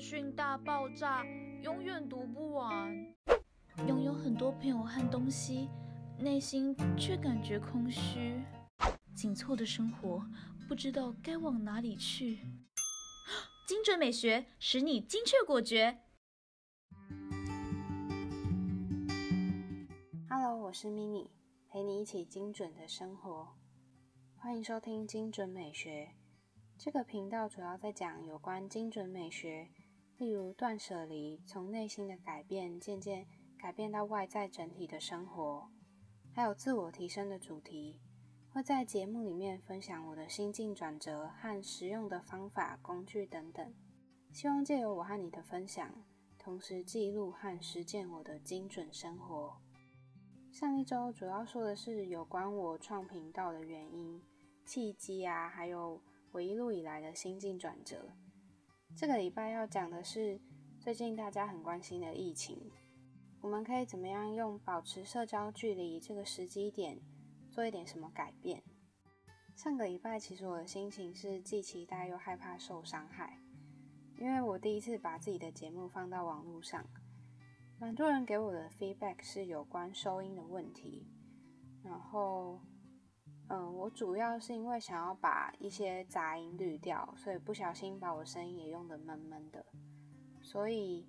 资讯大爆炸，永远读不完。拥有很多朋友和东西，内心却感觉空虚。紧凑的生活，不知道该往哪里去。精准美学使你精确果决。Hello，我是 Mini，陪你一起精准的生活。欢迎收听精准美学。这个频道主要在讲有关精准美学，例如断舍离，从内心的改变渐渐改变到外在整体的生活，还有自我提升的主题。会在节目里面分享我的心境转折和实用的方法、工具等等。希望借由我和你的分享，同时记录和实践我的精准生活。上一周主要说的是有关我创频道的原因、契机啊，还有。我一路以来的心境转折。这个礼拜要讲的是最近大家很关心的疫情，我们可以怎么样用保持社交距离这个时机点做一点什么改变？上个礼拜其实我的心情是既期待又害怕受伤害，因为我第一次把自己的节目放到网络上，蛮多人给我的 feedback 是有关收音的问题，然后。嗯，我主要是因为想要把一些杂音滤掉，所以不小心把我声音也用得闷闷的。所以，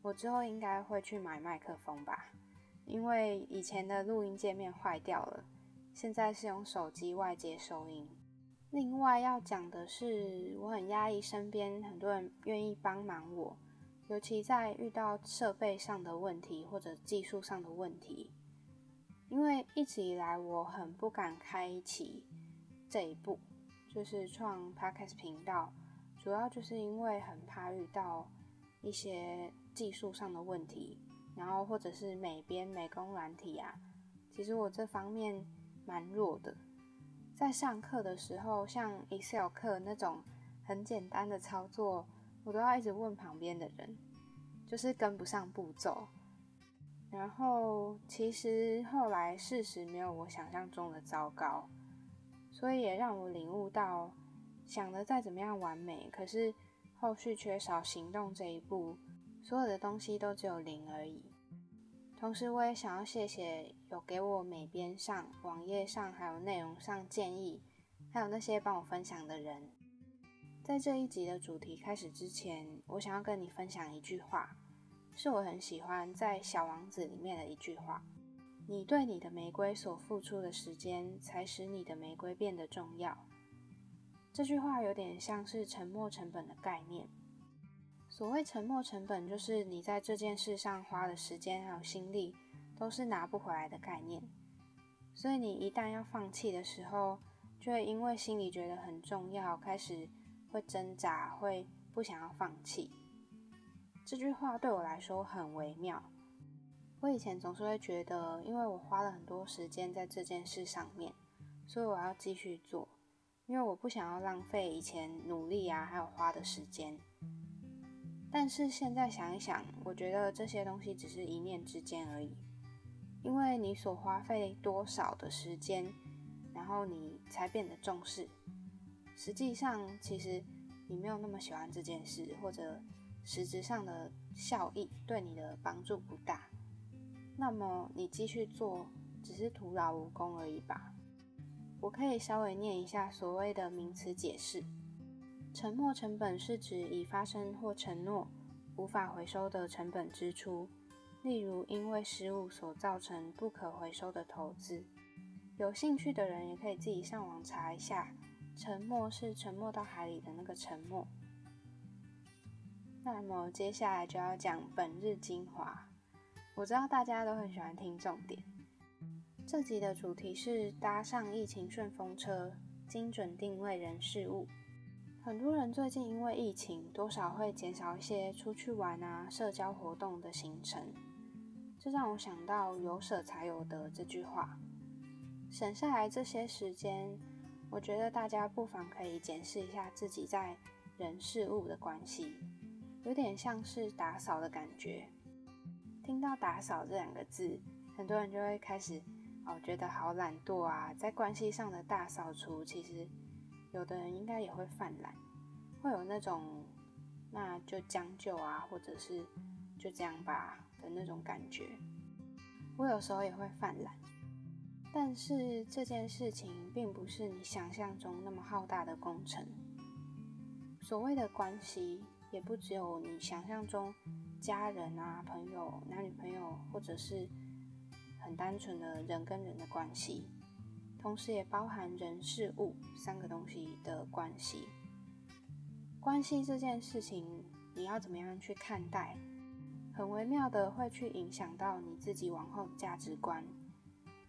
我之后应该会去买麦克风吧，因为以前的录音界面坏掉了，现在是用手机外接收音。另外要讲的是，我很压抑身边很多人愿意帮忙我，尤其在遇到设备上的问题或者技术上的问题。因为一直以来我很不敢开启这一步，就是创 podcast 频道，主要就是因为很怕遇到一些技术上的问题，然后或者是美编美工软体啊，其实我这方面蛮弱的。在上课的时候，像 Excel 课那种很简单的操作，我都要一直问旁边的人，就是跟不上步骤。然后，其实后来事实没有我想象中的糟糕，所以也让我领悟到，想的再怎么样完美，可是后续缺少行动这一步，所有的东西都只有零而已。同时，我也想要谢谢有给我美编上、网页上还有内容上建议，还有那些帮我分享的人。在这一集的主题开始之前，我想要跟你分享一句话。是我很喜欢在《小王子》里面的一句话：“你对你的玫瑰所付出的时间，才使你的玫瑰变得重要。”这句话有点像是沉没成本的概念。所谓沉没成本，就是你在这件事上花的时间还有心力，都是拿不回来的概念。所以你一旦要放弃的时候，就会因为心里觉得很重要，开始会挣扎，会不想要放弃。这句话对我来说很微妙。我以前总是会觉得，因为我花了很多时间在这件事上面，所以我要继续做，因为我不想要浪费以前努力啊还有花的时间。但是现在想一想，我觉得这些东西只是一念之间而已。因为你所花费多少的时间，然后你才变得重视。实际上，其实你没有那么喜欢这件事，或者。实质上的效益对你的帮助不大，那么你继续做只是徒劳无功而已吧。我可以稍微念一下所谓的名词解释：沉没成本是指已发生或承诺无法回收的成本支出，例如因为失误所造成不可回收的投资。有兴趣的人也可以自己上网查一下，沉没是沉没到海里的那个沉没。那么接下来就要讲本日精华。我知道大家都很喜欢听重点。这集的主题是搭上疫情顺风车，精准定位人事物。很多人最近因为疫情，多少会减少一些出去玩啊、社交活动的行程。这让我想到“有舍才有得”这句话。省下来这些时间，我觉得大家不妨可以检视一下自己在人事物的关系。有点像是打扫的感觉。听到“打扫”这两个字，很多人就会开始哦，觉得好懒惰啊。在关系上的大扫除，其实有的人应该也会犯懒，会有那种那就将就啊，或者是就这样吧的那种感觉。我有时候也会犯懒，但是这件事情并不是你想象中那么浩大的工程。所谓的关系，也不只有你想象中家人啊、朋友、男女朋友，或者是很单纯的人跟人的关系。同时也包含人事物三个东西的关系。关系这件事情，你要怎么样去看待？很微妙的会去影响到你自己往后的价值观，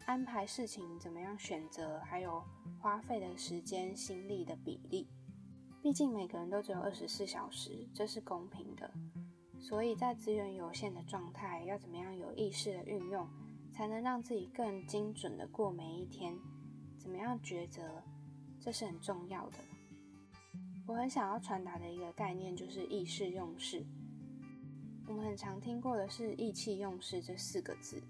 安排事情怎么样选择，还有花费的时间、心力的比例。毕竟每个人都只有二十四小时，这是公平的。所以在资源有限的状态，要怎么样有意识的运用，才能让自己更精准的过每一天？怎么样抉择，这是很重要的。我很想要传达的一个概念就是意事用事。我们很常听过的是意气用事这四个字。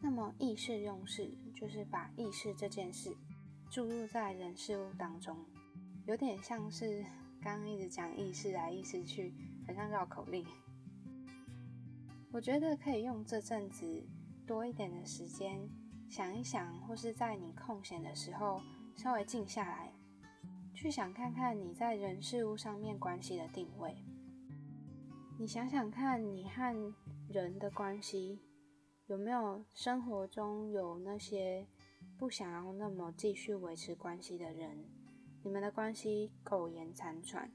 那么意事用事就是把意识这件事注入在人事物当中，有点像是刚刚一直讲意识来意识去，很像绕口令。我觉得可以用这阵子多一点的时间。想一想，或是在你空闲的时候，稍微静下来，去想看看你在人事物上面关系的定位。你想想看，你和人的关系有没有生活中有那些不想要那么继续维持关系的人？你们的关系苟延残喘，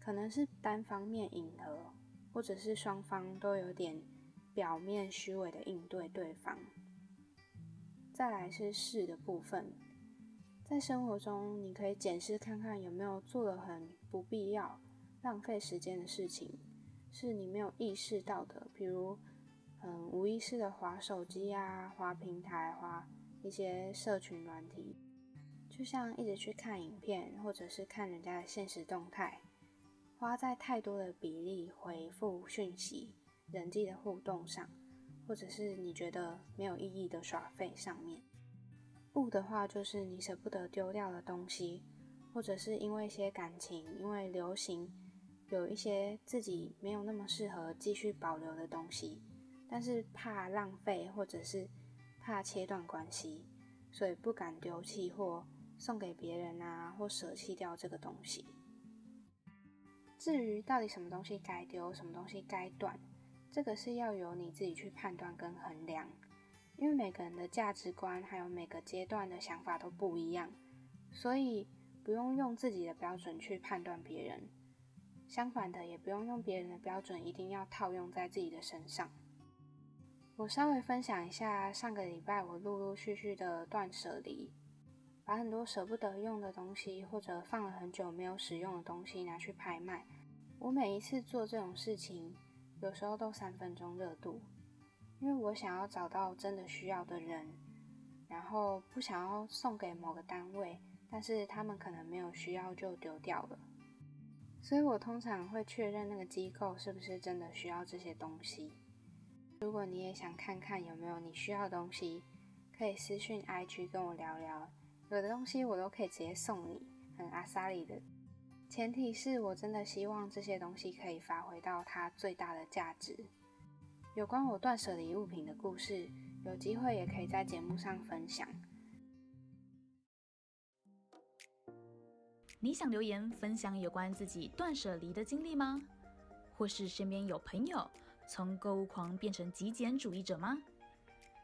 可能是单方面迎合，或者是双方都有点表面虚伪的应对对方。再来是事的部分，在生活中，你可以检视看看有没有做了很不必要、浪费时间的事情，是你没有意识到的，比如，嗯，无意识的划手机啊、划平台、划一些社群软体，就像一直去看影片，或者是看人家的现实动态，花在太多的比例回复讯息、人际的互动上。或者是你觉得没有意义的耍费上面，物的话就是你舍不得丢掉的东西，或者是因为一些感情，因为流行有一些自己没有那么适合继续保留的东西，但是怕浪费或者是怕切断关系，所以不敢丢弃或送给别人啊，或舍弃掉这个东西。至于到底什么东西该丢，什么东西该断？这个是要由你自己去判断跟衡量，因为每个人的价值观还有每个阶段的想法都不一样，所以不用用自己的标准去判断别人。相反的，也不用用别人的标准一定要套用在自己的身上。我稍微分享一下上个礼拜我陆陆续续的断舍离，把很多舍不得用的东西或者放了很久没有使用的东西拿去拍卖。我每一次做这种事情。有时候都三分钟热度，因为我想要找到真的需要的人，然后不想要送给某个单位，但是他们可能没有需要就丢掉了，所以我通常会确认那个机构是不是真的需要这些东西。如果你也想看看有没有你需要的东西，可以私讯 IG 跟我聊聊，有的东西我都可以直接送你，很阿萨里的。前提是我真的希望这些东西可以发挥到它最大的价值。有关我断舍离物品的故事，有机会也可以在节目上分享。你想留言分享有关自己断舍离的经历吗？或是身边有朋友从购物狂变成极简主义者吗？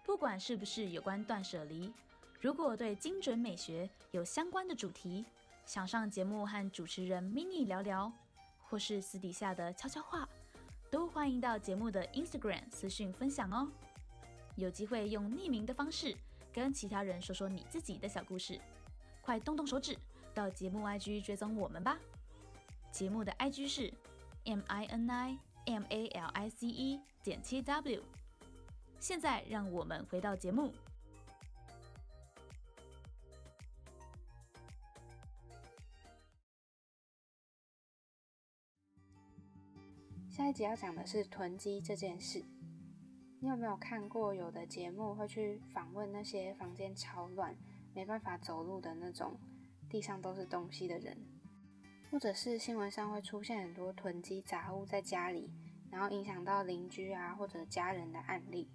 不管是不是有关断舍离，如果对精准美学有相关的主题。想上节目和主持人 mini 聊聊，或是私底下的悄悄话，都欢迎到节目的 Instagram 私讯分享哦。有机会用匿名的方式跟其他人说说你自己的小故事，快动动手指到节目 IG 追踪我们吧。节目的 IG 是 m i n i m a l i c e 点七 w。现在让我们回到节目。下一集要讲的是囤积这件事。你有没有看过有的节目会去访问那些房间超乱、没办法走路的那种、地上都是东西的人？或者是新闻上会出现很多囤积杂物在家里，然后影响到邻居啊或者家人的案例。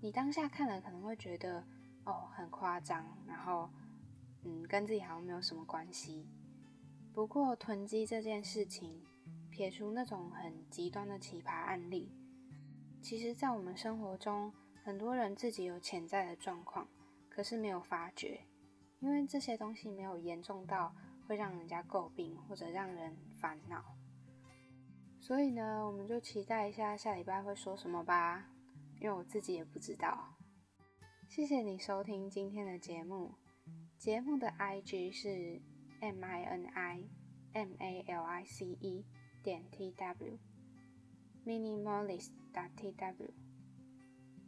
你当下看了可能会觉得哦很夸张，然后嗯跟自己好像没有什么关系。不过囤积这件事情，撇除那种很极端的奇葩案例，其实在我们生活中，很多人自己有潜在的状况，可是没有发觉，因为这些东西没有严重到会让人家诟病或者让人烦恼。所以呢，我们就期待一下下礼拜会说什么吧。因为我自己也不知道。谢谢你收听今天的节目，节目的 IG 是 M I N I M A L I C E 点 T W，Minimalist. 打 T W。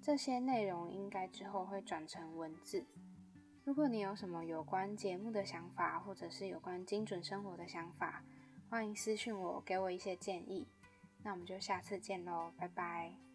这些内容应该之后会转成文字。如果你有什么有关节目的想法，或者是有关精准生活的想法，欢迎私信我，给我一些建议。那我们就下次见喽，拜拜。